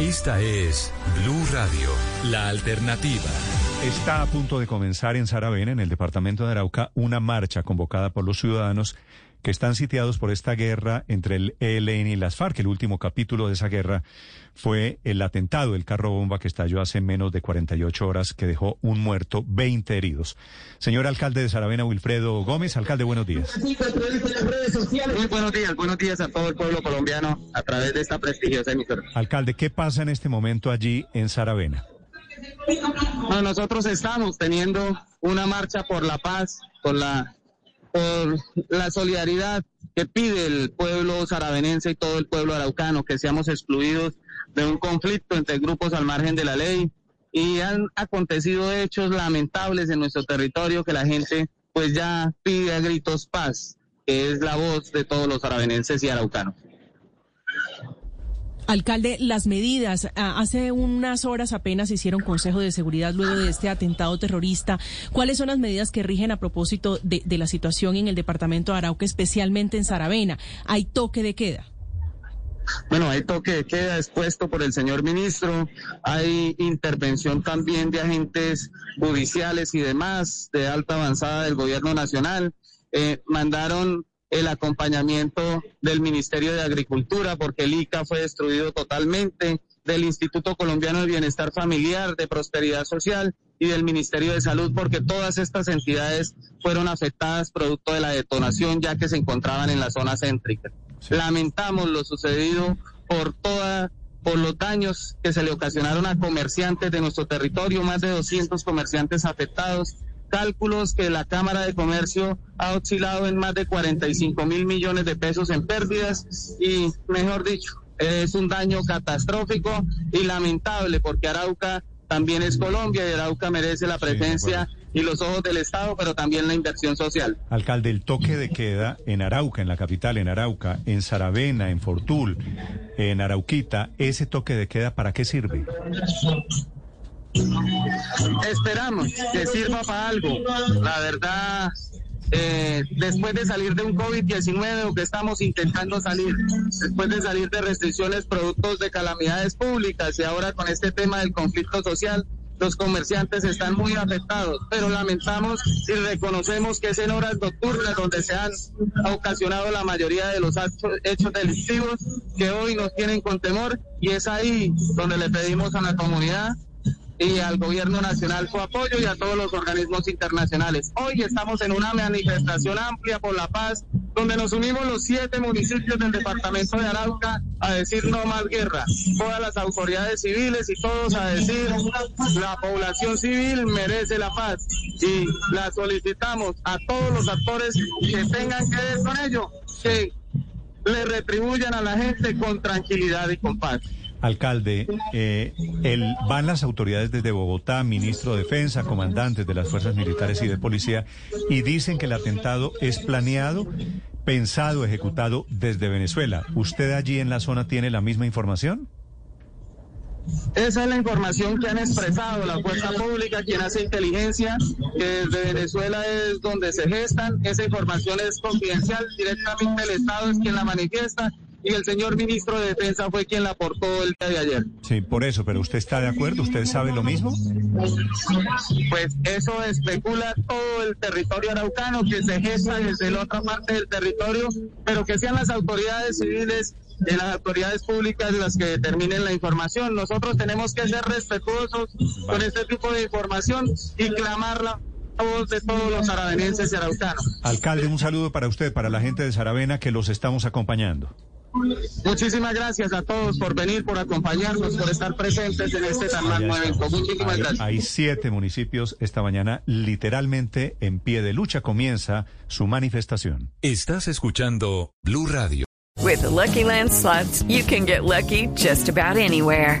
Esta es Blue Radio, la alternativa. Está a punto de comenzar en Saravena, en el departamento de Arauca, una marcha convocada por los ciudadanos que están sitiados por esta guerra entre el ELN y las FARC. El último capítulo de esa guerra fue el atentado, el carro bomba que estalló hace menos de 48 horas, que dejó un muerto, 20 heridos. Señor alcalde de Saravena, Wilfredo Gómez. Alcalde, buenos días. Muy buenos días, buenos días a todo el pueblo colombiano a través de esta prestigiosa emisora. Alcalde, ¿qué pasa en este momento allí en Saravena? No, nosotros estamos teniendo una marcha por la paz, por la, por la solidaridad que pide el pueblo saravenense y todo el pueblo araucano, que seamos excluidos de un conflicto entre grupos al margen de la ley. Y han acontecido hechos lamentables en nuestro territorio que la gente pues ya pide a gritos paz, que es la voz de todos los saravenenses y araucanos. Alcalde, las medidas, ah, hace unas horas apenas hicieron Consejo de Seguridad luego de este atentado terrorista. ¿Cuáles son las medidas que rigen a propósito de, de la situación en el departamento de Arauca, especialmente en Saravena? ¿Hay toque de queda? Bueno, hay toque de queda expuesto por el señor ministro, hay intervención también de agentes judiciales y demás de alta avanzada del gobierno nacional. Eh, mandaron el acompañamiento del Ministerio de Agricultura, porque el ICA fue destruido totalmente, del Instituto Colombiano de Bienestar Familiar, de Prosperidad Social y del Ministerio de Salud, porque todas estas entidades fueron afectadas producto de la detonación, ya que se encontraban en la zona céntrica. Sí. Lamentamos lo sucedido por toda por los daños que se le ocasionaron a comerciantes de nuestro territorio, más de 200 comerciantes afectados, cálculos que la Cámara de Comercio ha oscilado en más de 45 mil millones de pesos en pérdidas y, mejor dicho, es un daño catastrófico y lamentable porque Arauca también es Colombia y Arauca merece la presencia sí, y los ojos del Estado, pero también la inversión social. Alcalde, el toque de queda en Arauca, en la capital, en Arauca, en Saravena, en Fortul, en Arauquita, ¿ese toque de queda para qué sirve? Esperamos que sirva para algo. La verdad, eh, después de salir de un COVID-19 o que estamos intentando salir, después de salir de restricciones productos de calamidades públicas y ahora con este tema del conflicto social, los comerciantes están muy afectados, pero lamentamos y reconocemos que es en horas nocturnas donde se han ocasionado la mayoría de los hechos delictivos que hoy nos tienen con temor y es ahí donde le pedimos a la comunidad y al gobierno nacional su apoyo y a todos los organismos internacionales. Hoy estamos en una manifestación amplia por la paz, donde nos unimos los siete municipios del departamento de Arauca a decir no más guerra. Todas las autoridades civiles y todos a decir la población civil merece la paz y la solicitamos a todos los actores que tengan que ver con ello, que le retribuyan a la gente con tranquilidad y con paz. Alcalde, eh, el, van las autoridades desde Bogotá, ministro de Defensa, comandantes de las fuerzas militares y de policía, y dicen que el atentado es planeado, pensado, ejecutado desde Venezuela. ¿Usted allí en la zona tiene la misma información? Esa es la información que han expresado la fuerza pública, quien hace inteligencia, que desde Venezuela es donde se gestan. Esa información es confidencial, directamente el Estado es quien la manifiesta y el señor ministro de Defensa fue quien la aportó el día de ayer. Sí, por eso, pero ¿usted está de acuerdo? ¿Usted sabe lo mismo? Pues eso especula todo el territorio araucano, que se gesta desde la otra parte del territorio, pero que sean las autoridades civiles de las autoridades públicas las que determinen la información. Nosotros tenemos que ser respetuosos vale. con este tipo de información y clamarla voz de todos los saravenenses y araucanos. Alcalde, un saludo para usted, para la gente de Saravena que los estamos acompañando. Muchísimas gracias a todos por venir, por acompañarnos, por estar presentes en este tan magno evento. Muchísimas hay, gracias. Hay siete municipios esta mañana literalmente en pie de lucha. Comienza su manifestación. Estás escuchando Blue Radio. With the Lucky Land slots, you can get lucky just about anywhere.